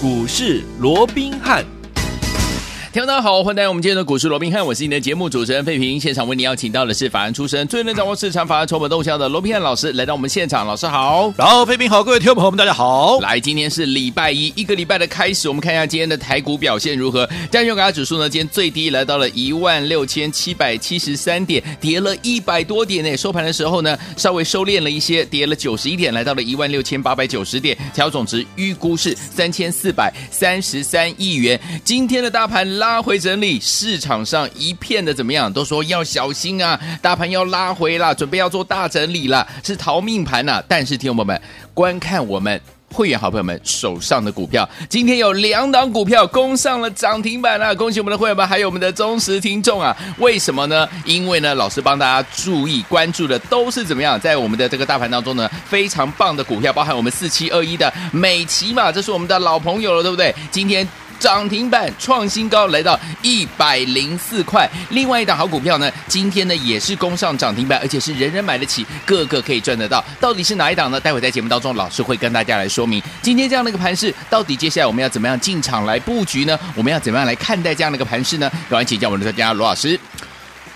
股市罗宾汉。听众大家好，欢迎来到我们今天的股市罗宾汉，我是你的节目主持人费平。现场为你邀请到的是法案出身、最能掌握市场法案筹码动向的罗宾汉老师来到我们现场，老师好，然后费平好，各位听众朋友们大家好。来，今天是礼拜一，一个礼拜的开始，我们看一下今天的台股表现如何。加权指数呢，今天最低来到了一万六千七百七十三点，跌了一百多点呢。收盘的时候呢，稍微收敛了一些，跌了九十一点，来到了一万六千八百九十点，调总值预估是三千四百三十三亿元。今天的大盘拉拉回整理。市场上一片的怎么样？都说要小心啊，大盘要拉回了，准备要做大整理了，是逃命盘呐、但是，听众朋友们，观看我们会员好朋友们手上的股票，今天有两档股票攻上了涨停板了，恭喜我们的会员们，还有我们的忠实听众啊！为什么呢？因为呢，老师帮大家注意关注的都是怎么样，在我们的这个大盘当中呢，非常棒的股票，包含我们四七二一的美琪嘛，这是我们的老朋友了，对不对？今天。涨停板创新高，来到一百零四块。另外一档好股票呢，今天呢也是攻上涨停板，而且是人人买得起，个个可以赚得到。到底是哪一档呢？待会在节目当中，老师会跟大家来说明。今天这样的一个盘势，到底接下来我们要怎么样进场来布局呢？我们要怎么样来看待这样的一个盘势呢？赶快请教我们的专家罗老师。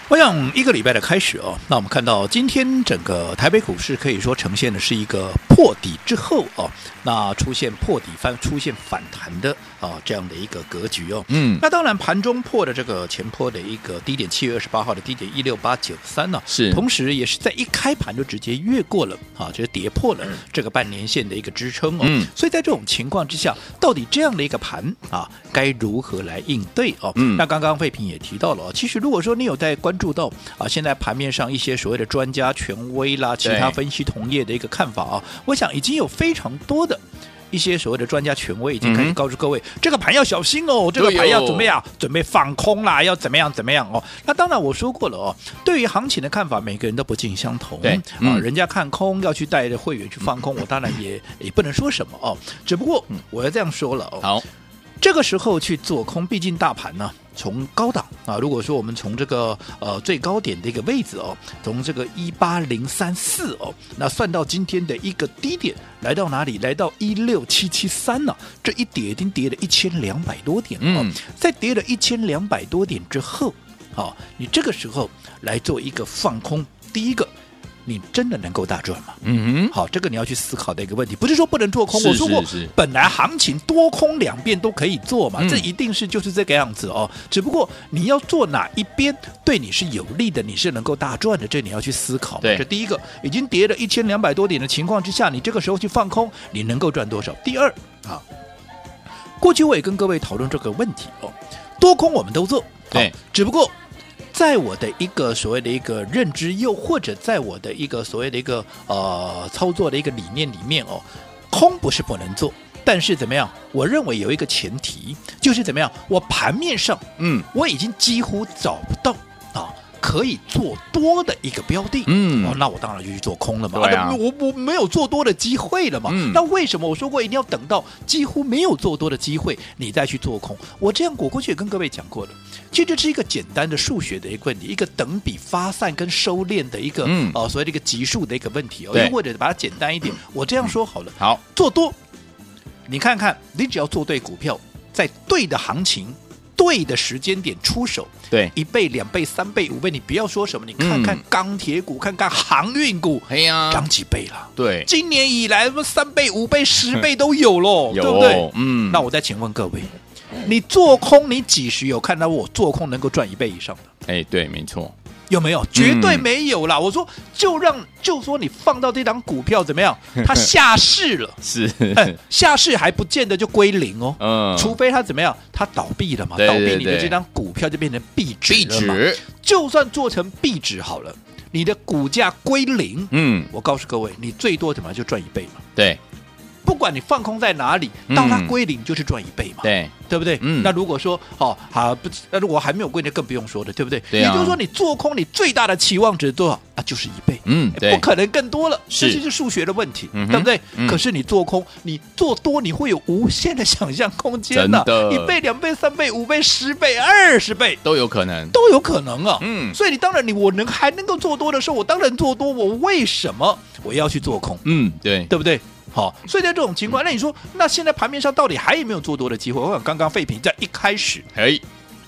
我想一个礼拜的开始哦，那我们看到今天整个台北股市可以说呈现的是一个破底之后哦，那出现破底翻出现反弹的啊这样的一个格局哦。嗯，那当然盘中破的这个前坡的一个低点，七月二十八号的低点一六八九三呢，是，同时也是在一开盘就直接越过了啊，就是跌破了这个半年线的一个支撑哦。嗯，所以在这种情况之下，到底这样的一个盘啊，该如何来应对哦？嗯，那刚刚费平也提到了，其实如果说你有在关。注到啊，现在盘面上一些所谓的专家权威啦，其他分析同业的一个看法啊，我想已经有非常多的一些所谓的专家权威已经开始告诉各位，嗯、这个盘要小心哦，这个盘要怎么样，哦、准备放空啦，要怎么样怎么样哦。那当然我说过了哦，对于行情的看法，每个人都不尽相同。对，啊，人家看空要去带着会员去放空，我当然也也不能说什么哦。只不过我要这样说了哦，好，这个时候去做空，毕竟大盘呢。从高档啊，如果说我们从这个呃最高点的一个位置哦，从这个一八零三四哦，那算到今天的一个低点，来到哪里？来到一六七七三呢？这一跌已经跌了一千两百多点了。嗯，在跌了一千两百多点之后，好、哦，你这个时候来做一个放空，第一个。你真的能够大赚吗？嗯哼，好，这个你要去思考的一个问题，不是说不能做空。我说过，本来行情多空两边都可以做嘛，这一定是就是这个样子哦。只不过你要做哪一边对你是有利的，你是能够大赚的，这你要去思考。对，这第一个已经跌了一千两百多点的情况之下，你这个时候去放空，你能够赚多少？第二啊，过去我也跟各位讨论这个问题哦，多空我们都做，对，只不过。在我的一个所谓的一个认知，又或者在我的一个所谓的一个呃操作的一个理念里面哦，空不是不能做，但是怎么样？我认为有一个前提，就是怎么样？我盘面上，嗯，我已经几乎找不到啊。可以做多的一个标的，嗯，哦，那我当然就去做空了嘛。对啊，啊我我没有做多的机会了嘛。嗯，那为什么我说过一定要等到几乎没有做多的机会，你再去做空？我这样我过去也跟各位讲过了，其实这是一个简单的数学的一个问题，一个等比发散跟收敛的一个，嗯，哦，所谓的一个级数的一个问题哦。对，或者把它简单一点，我这样说好了。好，做多，你看看，你只要做对股票，在对的行情。对的时间点出手，对一倍、两倍、三倍、五倍，你不要说什么，你看看钢铁股，嗯、看看航运股，哎呀，涨几倍了？对，今年以来什么三倍、五倍、十倍都有喽，有对不对？嗯，那我再请问各位，你做空，你几时有看到我做空能够赚一倍以上的？哎，对，没错。有没有？绝对没有啦！嗯、我说，就让就说你放到这档股票怎么样？它下市了，是下市还不见得就归零哦。嗯，除非它怎么样？它倒闭了嘛？对对对，倒闭，你的这张股票就变成壁纸了嘛？纸就算做成壁纸好了，你的股价归零，嗯，我告诉各位，你最多怎么就赚一倍嘛？对。不管你放空在哪里，到它归零就是赚一倍嘛，对对不对？嗯，那如果说哦好不，那如果还没有归零，更不用说的，对不对？也就是说，你做空你最大的期望值多少啊？就是一倍，嗯，不可能更多了，这就是数学的问题，对不对？可是你做空，你做多，你会有无限的想象空间的，一倍、两倍、三倍、五倍、十倍、二十倍都有可能，都有可能啊。嗯，所以你当然你我能还能够做多的时候，我当然做多，我为什么我要去做空？嗯，对，对不对？好，所以在这种情况，那你说，那现在盘面上到底还有没有做多的机会？我想刚刚废品在一开始，哎，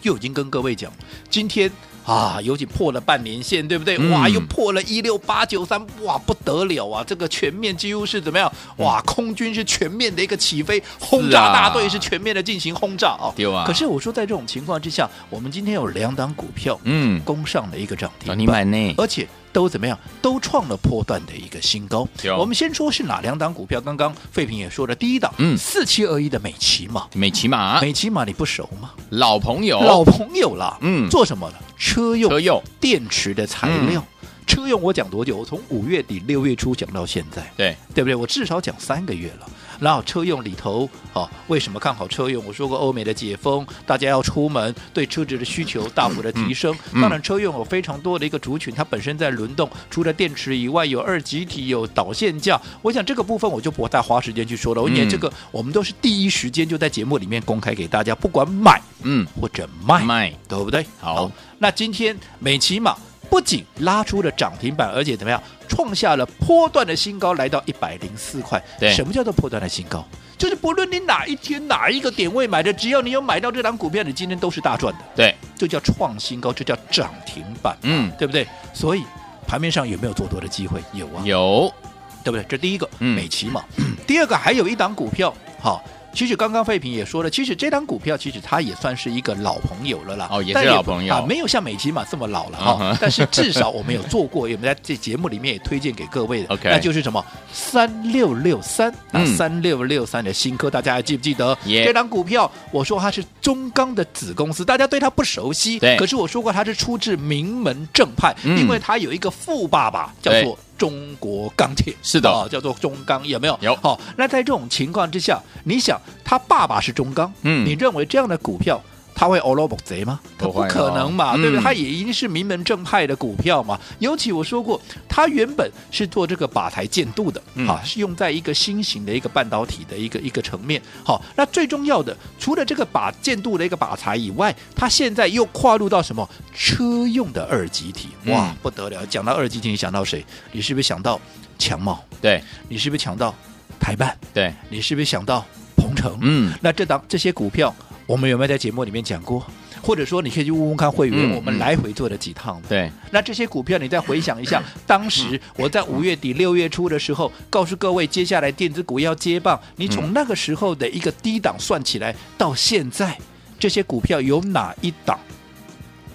就已经跟各位讲，今天。啊，尤其破了半年线，对不对？嗯、哇，又破了一六八九三，哇，不得了啊！这个全面几乎是怎么样？哇，空军是全面的一个起飞，轰炸大队是全面的进行轰炸啊！对啊。可是我说，在这种情况之下，我们今天有两档股票，嗯，攻上了一个涨停，你买呢？而且。都怎么样？都创了波段的一个新高。我们先说是哪两档股票？刚刚费平也说了，第一档，嗯，四七二一的美琪玛，美琪玛，美琪玛你不熟吗？老朋友，老朋友了。嗯，做什么的？车用，车用电池的材料。嗯、车用我讲多久？我从五月底六月初讲到现在，对对不对？我至少讲三个月了。然后车用里头，哦，为什么看好车用？我说过，欧美的解封，大家要出门，对车子的需求大幅的提升。嗯嗯、当然，车用有非常多的一个族群，它本身在轮动，除了电池以外，有二极体，有导线架。我想这个部分我就不太花时间去说了。因为这个我们都是第一时间就在节目里面公开给大家，不管买嗯或者卖卖，对不对？好，好，那今天美琪玛不仅拉出了涨停板，而且怎么样？创下了波段的新高，来到一百零四块。对，什么叫做波段的新高？就是不论你哪一天哪一个点位买的，只要你有买到这档股票，你今天都是大赚的。对，这叫创新高，这叫涨停板。嗯，对不对？所以盘面上有没有做多的机会？有啊，有，对不对？这第一个，美琪嘛。嗯、第二个还有一档股票，好。其实刚刚废品也说了，其实这档股票其实它也算是一个老朋友了啦。哦，也是老朋友啊，没有像美琪玛这么老了哈。Uh huh. 但是至少我们有做过，也我们在这节目里面也推荐给各位的。OK，那就是什么三六六三啊，三六六三的新科，大家还记不记得.这档股票我说它是中钢的子公司，大家对它不熟悉。对。可是我说过它是出自名门正派，嗯、因为它有一个富爸爸叫做。中国钢铁是的、哦，叫做中钢，有没有？有。好、哦，那在这种情况之下，你想他爸爸是中钢，嗯，你认为这样的股票？他会欧罗博贼吗？他不可能嘛，对不对？他也一定是名门正派的股票嘛。尤其我说过，他原本是做这个靶台建度的，啊，是用在一个新型的一个半导体的一个一个层面。好，那最重要的，除了这个靶建度的一个靶材以外，他现在又跨入到什么车用的二极体？哇，不得了！讲到二极体，你想到谁？你是不是想到强茂？对，你是不是想到台办？对，你是不是想到鹏程？嗯，那这档这些股票。我们有没有在节目里面讲过？或者说，你可以去问问看会员，我们来回做了几趟。对，那这些股票，你再回想一下，当时我在五月底六月初的时候，告诉各位，接下来电子股要接棒。你从那个时候的一个低档算起来，到现在，这些股票有哪一档？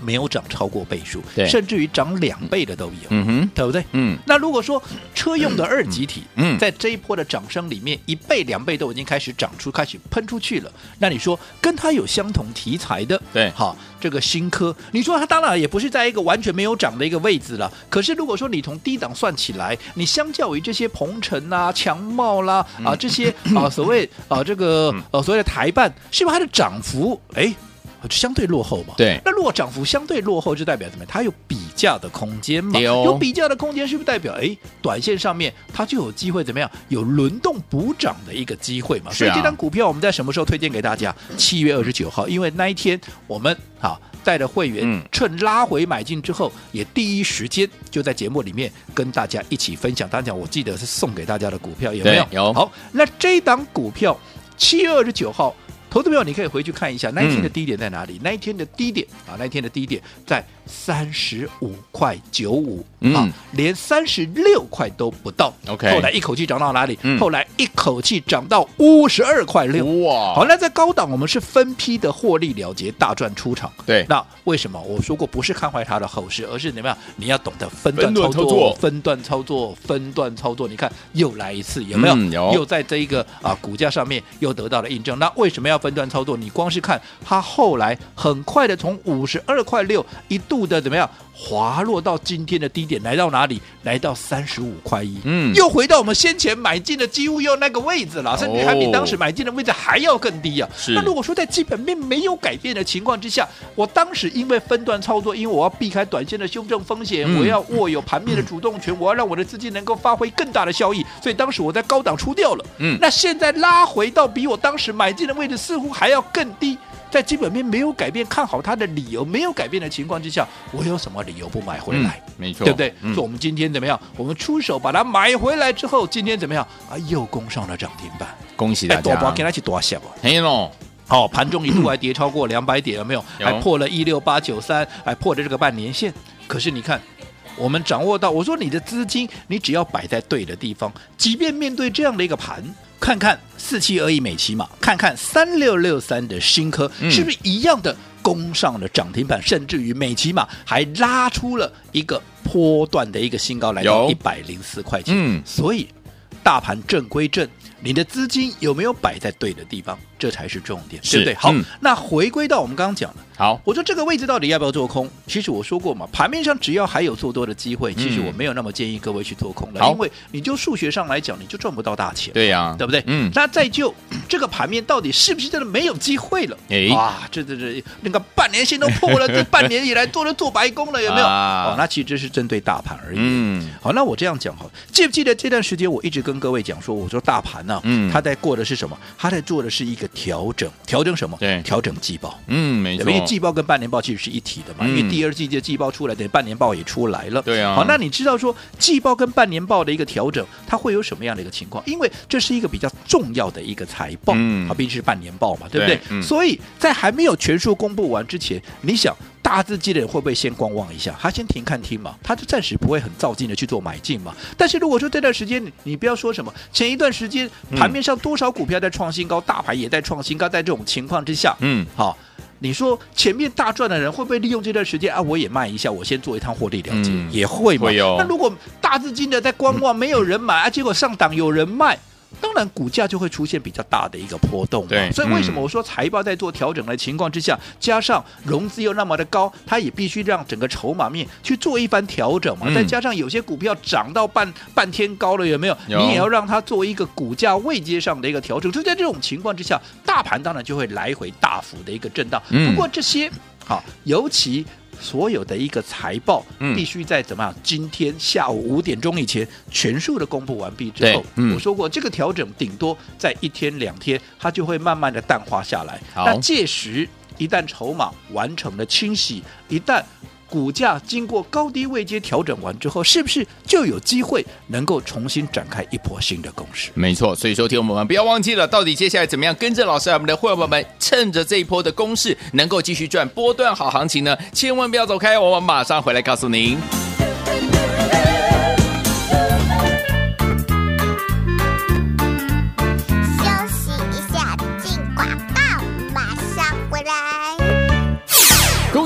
没有涨超过倍数，对甚至于涨两倍的都有，嗯哼，对不对？嗯，那如果说车用的二极体，嗯，在这一波的涨升里面，一倍两倍都已经开始涨出，开始喷出去了。那你说跟它有相同题材的，对，好，这个新科，你说它当然也不是在一个完全没有涨的一个位置了。可是如果说你从低档算起来，你相较于这些鹏程啊、强茂啦啊这些啊所谓啊这个呃所谓的台办，是不是它的涨幅哎？相对落后嘛，对。那如果涨幅相对落后，就代表什么？它有比价的空间嘛。有，有比价的空间，是不是代表哎，短线上面它就有机会怎么样？有轮动补涨的一个机会嘛。所以这张股票我们在什么时候推荐给大家？七月二十九号，因为那一天我们好带着会员趁拉回买进之后，也第一时间就在节目里面跟大家一起分享。当然讲，我记得是送给大家的股票有没有？有。好，那这档股票七月二十九号。投资朋友，你可以回去看一下那一天的低点在哪里？嗯、那一天的低点啊，那一天的低点在三十五块九五啊，连三十六块都不到。OK，后来一口气涨到哪里？嗯、后来一口气涨到五十二块六。哇！好，那在高档我们是分批的获利了结，大赚出场。对，那为什么我说过不是看坏它的后市，而是怎么样？你要懂得分段操作，分段操作，分段操作。你看又来一次，有没有？嗯、有。又在这一个啊股价上面又得到了印证。那为什么要？分段操作，你光是看它后来很快的从五十二块六一度的怎么样？滑落到今天的低点，来到哪里？来到三十五块一，嗯，又回到我们先前买进的几乎又那个位置了，甚至还比当时买进的位置还要更低啊。是。那如果说在基本面没有改变的情况之下，我当时因为分段操作，因为我要避开短线的修正风险，嗯、我要握有盘面的主动权，嗯、我要让我的资金能够发挥更大的效益，所以当时我在高档出掉了。嗯。那现在拉回到比我当时买进的位置似乎还要更低。在基本面没有改变，看好它的理由没有改变的情况之下，我有什么理由不买回来？嗯、没错，对不对？嗯、说我们今天怎么样？我们出手把它买回来之后，今天怎么样？啊，又攻上了涨停板，恭喜大家！多给他去多少？嘿喽。哦，盘中一度还跌超过两百点，有没有？有还破了一六八九三，还破了这个半年线。可是你看，我们掌握到，我说你的资金，你只要摆在对的地方，即便面对这样的一个盘，看看四七二一美琪玛，看看三六六三的新科，嗯、是不是一样的攻上了涨停板？甚至于美琪玛还拉出了一个波段的一个新高，来到一百零四块钱。嗯，所以大盘正归正，你的资金有没有摆在对的地方？这才是重点，是对不对？好，嗯、那回归到我们刚刚讲的，好，我说这个位置到底要不要做空？其实我说过嘛，盘面上只要还有做多的机会，其实我没有那么建议各位去做空的，好因为你就数学上来讲，你就赚不到大钱，对呀、啊，对不对？嗯，那再就这个盘面到底是不是真的没有机会了？哎，哇，这这这那个半年线都破了，这半年以来做了做白工了，有没有？啊、哦，那其实这是针对大盘而已。嗯，好，那我这样讲哈，记不记得这段时间我一直跟各位讲说，我说大盘呢、啊，嗯，它在过的是什么？它在做的是一个调整。调整什么？对，调整季报。嗯，没错。因为季报跟半年报其实是一体的嘛，嗯、因为第二季的季报出来，等于半年报也出来了。对啊。好，那你知道说季报跟半年报的一个调整，它会有什么样的一个情况？因为这是一个比较重要的一个财报，嗯，好，毕竟是半年报嘛，对不对？对嗯、所以在还没有全数公布完之前，你想。大资金的人会不会先观望一下？他先停看听嘛，他就暂时不会很造进的去做买进嘛。但是如果说这段时间你你不要说什么，前一段时间盘面上多少股票在创新高，嗯、大盘也在创新高，在这种情况之下，嗯，好，你说前面大赚的人会不会利用这段时间啊？我也卖一下，我先做一趟获利了结，嗯、也会嘛。会哦、那如果大资金的在观望，没有人买啊，结果上档有人卖。当然，股价就会出现比较大的一个波动嘛。对，所以为什么我说财报在做调整的情况之下，嗯、加上融资又那么的高，它也必须让整个筹码面去做一番调整嘛。嗯、再加上有些股票涨到半半天高了，有没有？有你也要让它做一个股价位阶上的一个调整。就在这种情况之下，大盘当然就会来回大幅的一个震荡。嗯、不过这些好，尤其。所有的一个财报必须在怎么样？嗯、今天下午五点钟以前全数的公布完毕之后，嗯、我说过这个调整顶多在一天两天，它就会慢慢的淡化下来。那届时一旦筹码完成了清洗，一旦股价经过高低位阶调整完之后，是不是就有机会能够重新展开一波新的攻势？没错，所以说听我们不要忘记了，到底接下来怎么样跟着老师，我们的会员们趁着这一波的攻势，能够继续赚波段好行情呢？千万不要走开，我们马上回来告诉您。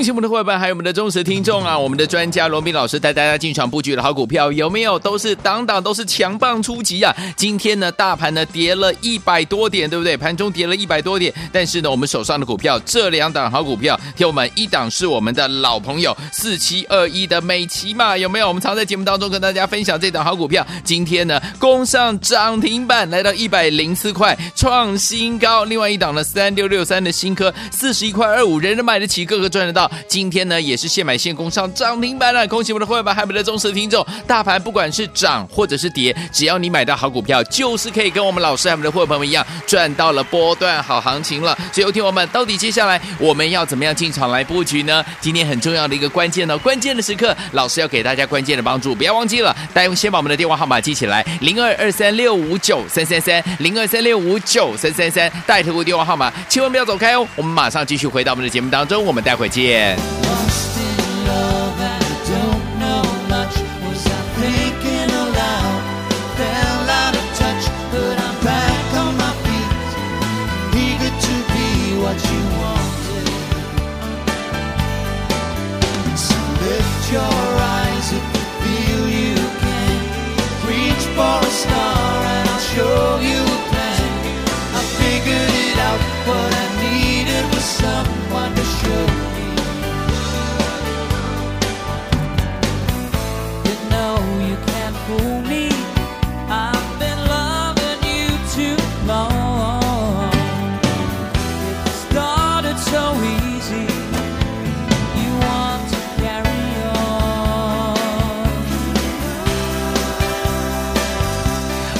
恭喜我们的伙伴，还有我们的忠实听众啊！我们的专家罗宾老师带大家进场布局的好股票有没有？都是档档都是强棒出击啊！今天呢，大盘呢跌了一百多点，对不对？盘中跌了一百多点，但是呢，我们手上的股票这两档好股票，听我们一档是我们的老朋友四七二一的美琪嘛，有没有？我们常在节目当中跟大家分享这档好股票，今天呢攻上涨停板，来到一百零四块，创新高。另外一档呢，三六六三的新科四十一块二五，人人买得起，个个赚得到。今天呢，也是现买现供上涨停板了，恭喜我们的会员们，还有我们的忠实听众。大盘不管是涨或者是跌，只要你买到好股票，就是可以跟我们老师还有我们的会员朋友们一样，赚到了波段好行情了。所以，听我们到底接下来我们要怎么样进场来布局呢？今天很重要的一个关键呢，关键的时刻，老师要给大家关键的帮助，不要忘记了，大家先把我们的电话号码记起来：零二二三六五九三三三，零二三六五九三三三，带头的电话号码，千万不要走开哦。我们马上继续回到我们的节目当中，我们待会见。Yeah.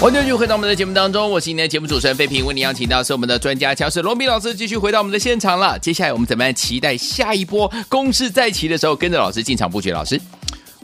欢迎继续回到我们的节目当中，我是今天的节目主持人费平，为您邀请到是我们的专家乔氏罗斌老师，继续回到我们的现场了。接下来我们怎么样期待下一波攻势再起的时候，跟着老师进场布局？老师。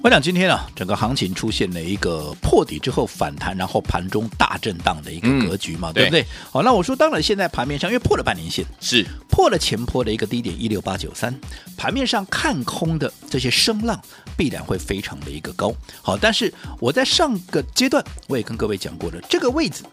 我想今天啊，整个行情出现了一个破底之后反弹，然后盘中大震荡的一个格局嘛，嗯、对不对？好，那我说，当然现在盘面上因为破了半年线，是破了前坡的一个低点一六八九三，盘面上看空的这些声浪必然会非常的一个高。好，但是我在上个阶段我也跟各位讲过了，这个位置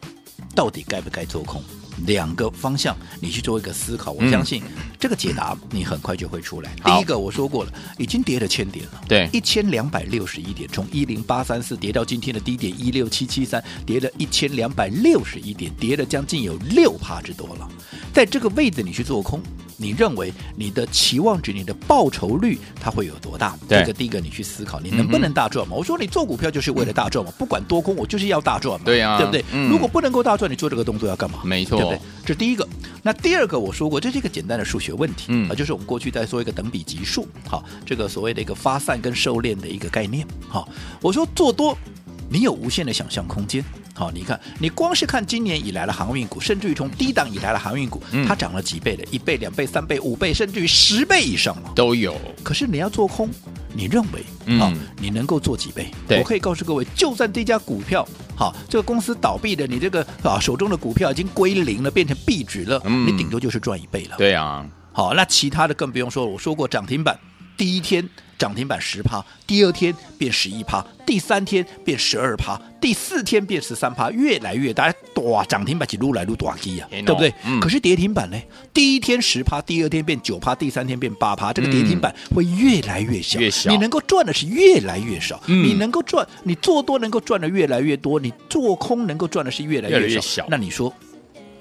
到底该不该做空？两个方向，你去做一个思考，我相信这个解答你很快就会出来。嗯、第一个我说过了，已经跌了千点了，对，一千两百六十一点，从一零八三四跌到今天的低点一六七七三，跌了一千两百六十一点，跌了将近有六趴之多了。在这个位置你去做空，你认为你的期望值、你的报酬率它会有多大？对这个第一个你去思考，你能不能大赚嘛？嗯、我说你做股票就是为了大赚嘛，不管多空，我就是要大赚嘛，对呀、啊，对不对？嗯、如果不能够大赚，你做这个动作要干嘛？没错。对不对这是第一个，那第二个我说过，这是一个简单的数学问题，嗯啊，就是我们过去在说一个等比级数，好，这个所谓的一个发散跟收敛的一个概念，好，我说做多，你有无限的想象空间，好，你看，你光是看今年以来的航运股，甚至于从低档以来的航运股，它涨了几倍的，一倍、两倍、三倍、五倍，甚至于十倍以上嘛，都有。可是你要做空，你认为啊，嗯、你能够做几倍？我可以告诉各位，就算这家股票。好，这个公司倒闭的，你这个啊手中的股票已经归零了，变成壁纸了，嗯、你顶多就是赚一倍了。对啊，好，那其他的更不用说，我说过涨停板第一天涨停板十趴，第二天变十一趴，第三天变十二趴，第四天变十三趴，越来越大，哇，涨停板是撸来撸大基啊，对不对？嗯、可是跌停板呢？第一天十趴，第二天变九趴，第三天变八趴，这个跌停板会越来越小，越小，你能够赚的是越来越少，嗯、你能够赚，你做多能够赚的越来越多，你做空能够赚的是越来越少，越越小，那你说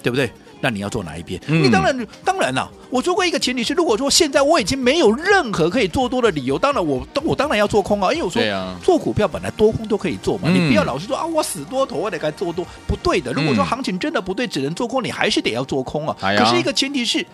对不对？那你要做哪一边？嗯、你当然当然了，我说过一个前提是，如果说现在我已经没有任何可以做多的理由，当然我我当然要做空啊，因为我说、啊、做股票本来多空都可以做嘛，嗯、你不要老是说啊我死多头我得该做多，不对的。如果说行情真的不对，只能做空，你还是得要做空啊。嗯、可是一个前提是。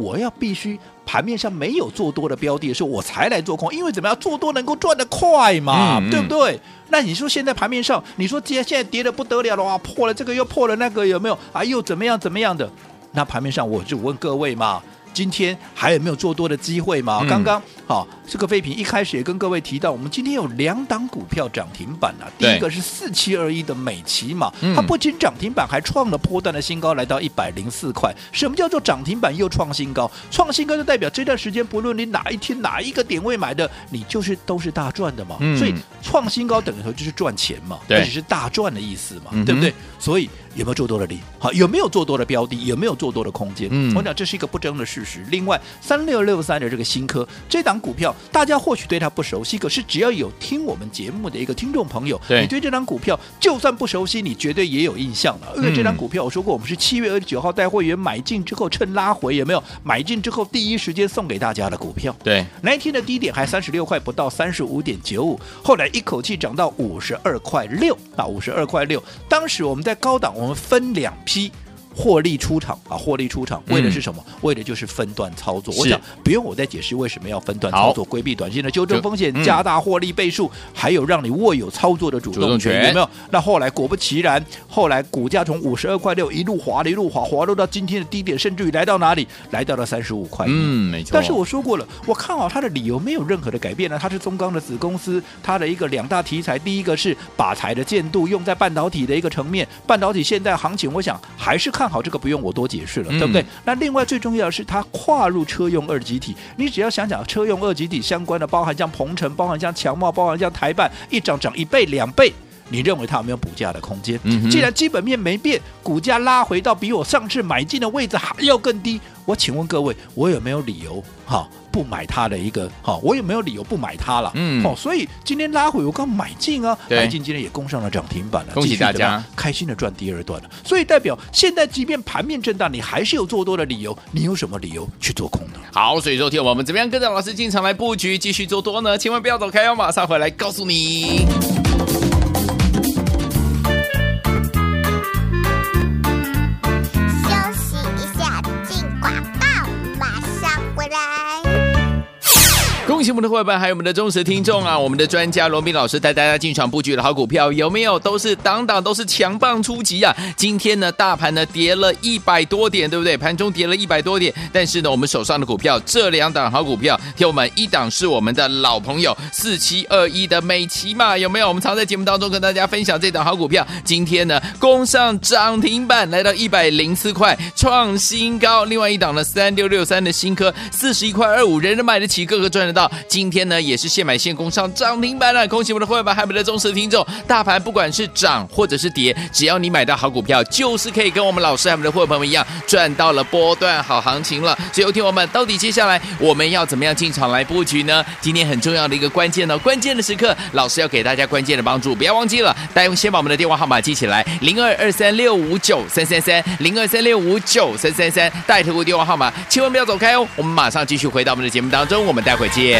我要必须盘面上没有做多的标的的时候，我才来做空，因为怎么样做多能够赚得快嘛，嗯嗯对不对？那你说现在盘面上，你说跌现在跌的不得了了哇，破了这个又破了那个，有没有啊？又怎么样怎么样的？那盘面上我就问各位嘛。今天还有没有做多的机会嘛？嗯、刚刚好，这个废品一开始也跟各位提到，我们今天有两档股票涨停板啊。第一个是四七二一的美琪嘛，嗯、它不仅涨停板，还创了波段的新高，来到一百零四块。什么叫做涨停板又创新高？创新高就代表这段时间不论你哪一天哪一个点位买的，你就是都是大赚的嘛。嗯、所以创新高等于说就是赚钱嘛，对，这只是大赚的意思嘛，嗯、对不对？所以。有没有做多的力？好，有没有做多的标的？有没有做多的空间？嗯，我讲这是一个不争的事实。另外，三六六三的这个新科这档股票，大家或许对它不熟悉，可是只要有听我们节目的一个听众朋友，对你对这张股票就算不熟悉，你绝对也有印象了。因为这张股票，我说过，我们是七月二十九号带会员买进之后，趁拉回有没有买进之后第一时间送给大家的股票？对，那一天的低点还三十六块不到，三十五点九五，后来一口气涨到五十二块六啊，五十二块六。当时我们在高档，我们分两。批获利出场啊！获利出场为的是什么？嗯、为的就是分段操作。我想不用我再解释为什么要分段操作，规避短线的纠正风险，嗯、加大获利倍数，还有让你握有操作的主动权，动权有没有？那后来果不其然，后来股价从五十二块六一路滑了一路滑，滑落到今天的低点，甚至于来到哪里？来到了三十五块。嗯，没错。但是我说过了，我看好它的理由没有任何的改变呢。它是中钢的子公司，它的一个两大题材，第一个是把材的建度用在半导体的一个层面，半导体现在行情，我想还是看。好，这个不用我多解释了，对不对？嗯、那另外最重要的是，它跨入车用二级体。你只要想想车用二级体相关的，包含像鹏程，包含像强茂，包含像台办，一涨涨一倍两倍，你认为它有没有补价的空间？嗯、既然基本面没变，股价拉回到比我上次买进的位置还要更低，我请问各位，我有没有理由哈？不买它的一个哈，我有没有理由不买它了？嗯，哦，所以今天拉回我刚买进啊，对买进今天也攻上了涨停板了，恭喜大家，开心的赚第二段了。所以代表现在即便盘面震荡，你还是有做多的理由，你有什么理由去做空呢？好，所以说听我们怎么样跟着老师进场来布局，继续做多呢？千万不要走开哦，马上回来告诉你。恭喜我们的伙伴，还有我们的忠实听众啊！我们的专家罗宾老师带大家进场布局的好股票，有没有都是档档都是强棒出击啊？今天呢，大盘呢跌了一百多点，对不对？盘中跌了一百多点，但是呢，我们手上的股票这两档好股票，听我们一档是我们的老朋友四七二一的美琪嘛，有没有？我们常在节目当中跟大家分享这档好股票，今天呢攻上涨停板，来到一百零四块，创新高。另外一档呢，三六六三的新科四十一块二五，人人买得起，个个赚得到。今天呢，也是现买现供上涨停板了，恭喜我们的会员们，还有我们的忠实听众。大盘不管是涨或者是跌，只要你买到好股票，就是可以跟我们老师还有我们的会员朋友们一样，赚到了波段好行情了。所以，听我们到底接下来我们要怎么样进场来布局呢？今天很重要的一个关键呢，关键的时刻，老师要给大家关键的帮助，不要忘记了，大家先把我们的电话号码记起来：零二二三六五九三三三，零二三六五九三三三，带头的电话号码，千万不要走开哦。我们马上继续回到我们的节目当中，我们待会见。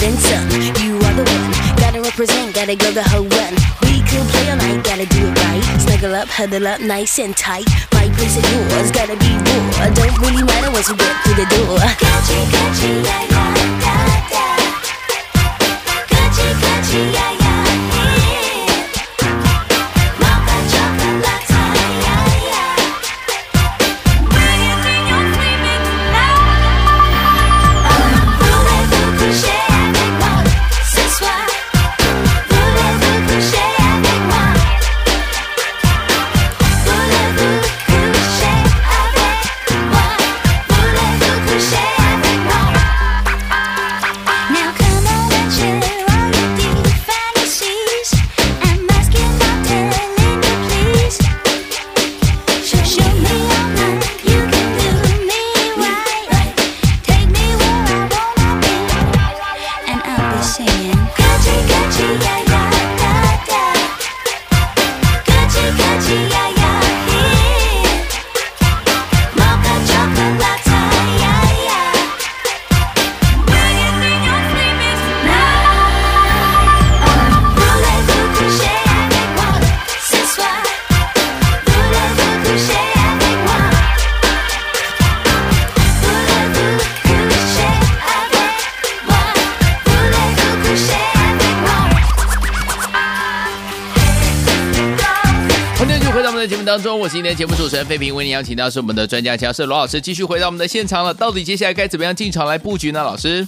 You are the one. Gotta represent, gotta go the whole run. We could play all night, gotta do it right. Snuggle up, huddle up, nice and tight. My place is yours, gotta be raw. Don't really matter once you get through the door. Country, country, yeah, yeah, yeah, yeah. Country, country, yeah, yeah. 当中，我是今天节目主持人费平，为您邀请到是我们的专家教授罗老师，继续回到我们的现场了。到底接下来该怎么样进场来布局呢？老师？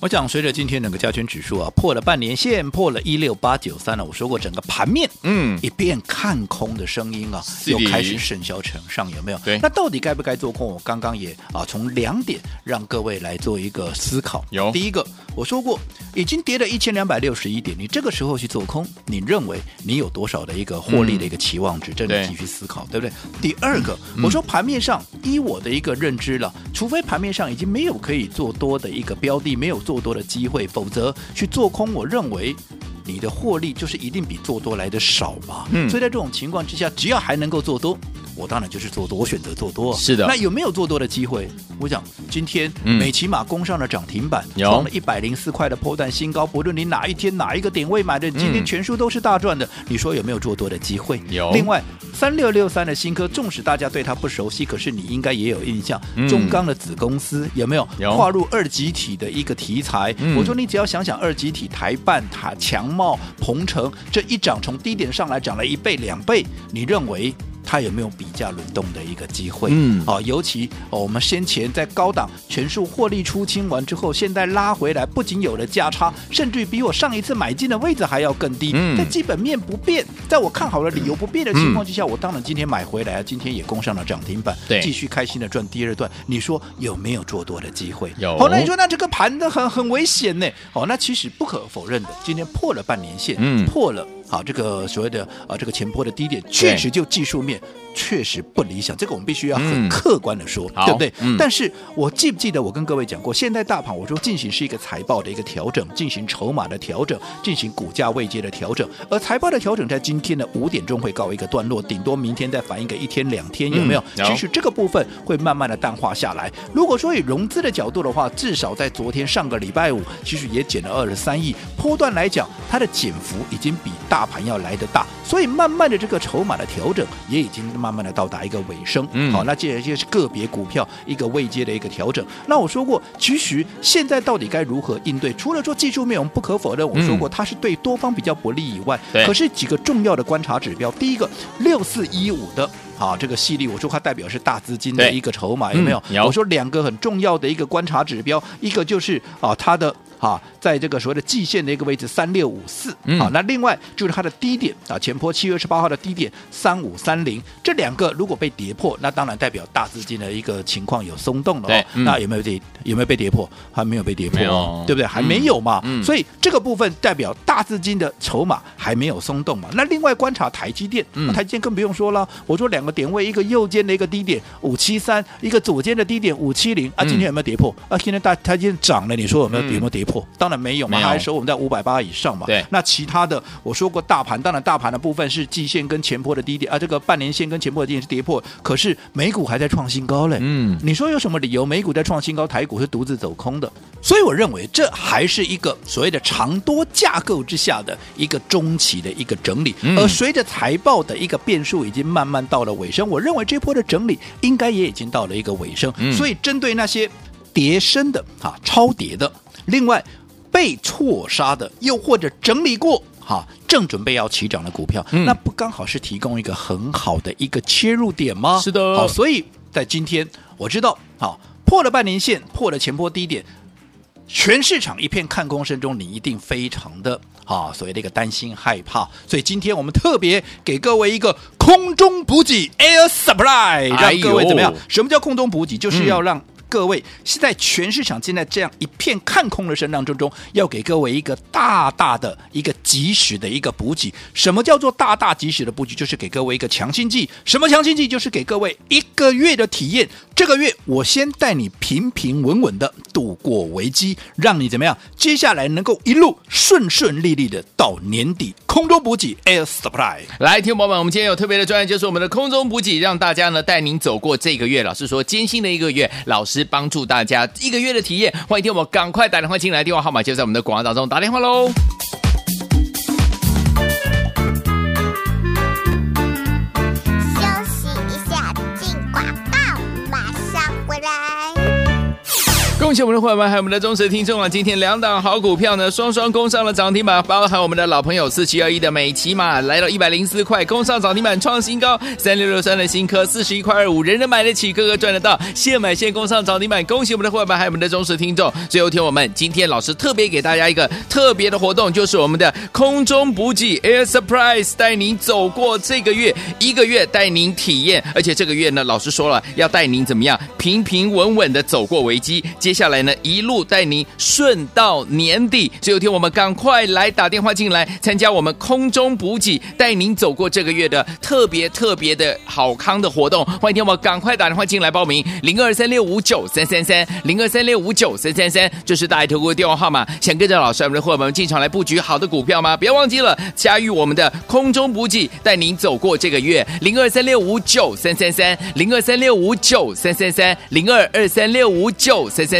我讲，随着今天整个加权指数啊破了半年线，破了一六八九三了。我说过，整个盘面嗯一片看空的声音啊，又开始甚嚣尘上，有没有？对。那到底该不该做空？我刚刚也啊从两点让各位来做一个思考。有第一个，我说过已经跌了一千两百六十一点，你这个时候去做空，你认为你有多少的一个获利的一个期望值？这里继续思考，对不对？第二个，我说盘面上依我的一个认知了，除非盘面上已经没有可以做多的一个标的，没有。做多的机会，否则去做空，我认为你的获利就是一定比做多来的少嘛。嗯，所以在这种情况之下，只要还能够做多。我当然就是做多，我选择做多。是的，那有没有做多的机会？我想今天美琪玛攻上了涨停板，嗯、创了一百零四块的破段新高。不论你哪一天哪一个点位买的，今天全数都是大赚的。嗯、你说有没有做多的机会？有。另外，三六六三的新科，纵使大家对它不熟悉，可是你应该也有印象。嗯、中钢的子公司有没有跨入二级体的一个题材？嗯、我说你只要想想二级体，台半、台强茂、鹏程这一涨，从低点上来涨了一倍两倍，你认为？它有没有比价轮动的一个机会？嗯，好，尤其哦我们先前在高档全数获利出清完之后，现在拉回来，不仅有了价差，甚至于比我上一次买进的位置还要更低。嗯，在基本面不变，在我看好的理由不变的情况之下，嗯、我当然今天买回来啊，今天也攻上了涨停板，对，继续开心的赚第二段。你说有没有做多的机会？有。好，那你说那这个盘的很很危险呢？哦，那其实不可否认的，今天破了半年线，嗯，破了。好，这个所谓的啊，这个前波的低点确实就技术面确实不理想，这个我们必须要很嗯客观的说，好对不对？嗯但是我记不记得我跟各位讲过，现在大盘我说进行是一个财报的一个调整，进行筹码的调整，进行股价位阶的调整，而财报的调整在今天的五点钟会告一个段落，顶多明天再反映个一天两天，有没有？嗯有其实这个部分会慢慢的淡化下来。如果说以融资的角度的话，至少在昨天上个礼拜五，其实也减了二十三亿，波段来讲，它的减幅已经比大盘要来得大，所以慢慢的这个筹码的调整也已经慢慢的到达一个尾声。嗯好，那接着就是个别股票一个未接的一个调整。那我说过，其实现在到底该如何应对？除了说技术面，我们不可否认，我说过它是对多方比较不利以外，可是几个重要的观察指标，第一个六四一五的。啊，这个细粒，我说它代表是大资金的一个筹码，有没有？嗯有我说两个很重要的一个观察指标，一个就是啊它的啊在这个所谓的季线的一个位置三六五四，嗯好，那另外就是它的低点啊前坡七月二十八号的低点三五三零，这两个如果被跌破，那当然代表大资金的一个情况有松动了哦。对嗯那有没有被有没有被跌破？还没有被跌破哦，对不对？还没有嘛。嗯所以这个部分代表大资金的筹码还没有松动嘛。那另外观察台积电，嗯台积电更不用说了。我说两个点位，一个右肩的一个低点五七三，一个左肩的低点五七零啊，嗯今天有没有跌破？啊，现在大它今天涨了，你说有没有、嗯有没有跌破？当然没有嘛，没有它还收我们在五百八以上嘛。对那其他的我说过大盘，当然大盘的部分是季线跟前波的低点啊，这个半年线跟前波的低点是跌破，可是美股还在创新高嘞。嗯你说有什么理由美股在创新高，台股是独自走空的？所以我认为这还是一个所谓的长多架构之下的一个中期的一个整理，嗯而随着财报的一个变数已经慢慢到了尾声，我认为这波的整理应该也已经到了一个尾声。嗯所以针对那些跌升的啊、超跌的，另外被错杀的，又或者整理过。哈，正准备要起涨的股票，嗯那不刚好是提供一个很好的一个切入点吗？是的好，所以在今天我知道，好破了半年线，破了前波低点，全市场一片看空声中，你一定非常的啊，所谓的一个担心害怕。所以今天我们特别给各位一个空中补给 （air supply），让各位怎么样？什么叫空中补给？就是要嗯让。各位，是在全市场现在这样一片看空的声浪之中，要给各位一个大大的一个及时的一个补给。什么叫做大大及时的补给？就是给各位一个强心剂。什么强心剂？就是给各位一个月的体验。这个月我先带你平平稳稳的度过危机，让你怎么样？接下来能够一路顺顺利利的到年底。空中补给 Air Supply。来，听众朋友们，我们今天有特别的专业，就是我们的空中补给，让大家呢带您走过这个月。老师说艰辛的一个月，老师帮助大家一个月的体验。欢迎听我们赶快打电话进来，电话号码就在我们的广告当中，打电话喽。恭喜我们的伙伴们，还有我们的忠实听众啊！今天两档好股票呢，双双攻上了涨停板，包含我们的老朋友四七二一的美琪嘛，来到一百零四块，攻上涨停板创新高；三六六三的新科四十一块二五，人人买得起，个个赚得到，现买现攻上涨停板。恭喜我们的伙伴们，还有我们的忠实听众。最后听我们，今天老师特别给大家一个特别的活动，就是我们的空中补给 Air Surprise，带您走过这个月，一个月带您体验，而且这个月呢，老师说了要带您怎么样平平稳稳的走过危机。接下来呢，一路带您顺到年底。所以有天我们赶快来打电话进来，参加我们空中补给，带您走过这个月的特别特别的好康的活动。欢迎听我们赶快打电话进来报名，零二三六五九三三三，零二三六五九三三三，这是大爱投顾的电话号码。想跟着老师我们的伙伴们进场来布局好的股票吗？不要忘记了加入我们的空中补给，带您走过这个月，零二三六五九三三三，零二三六五九三三三，零二二三六五九三三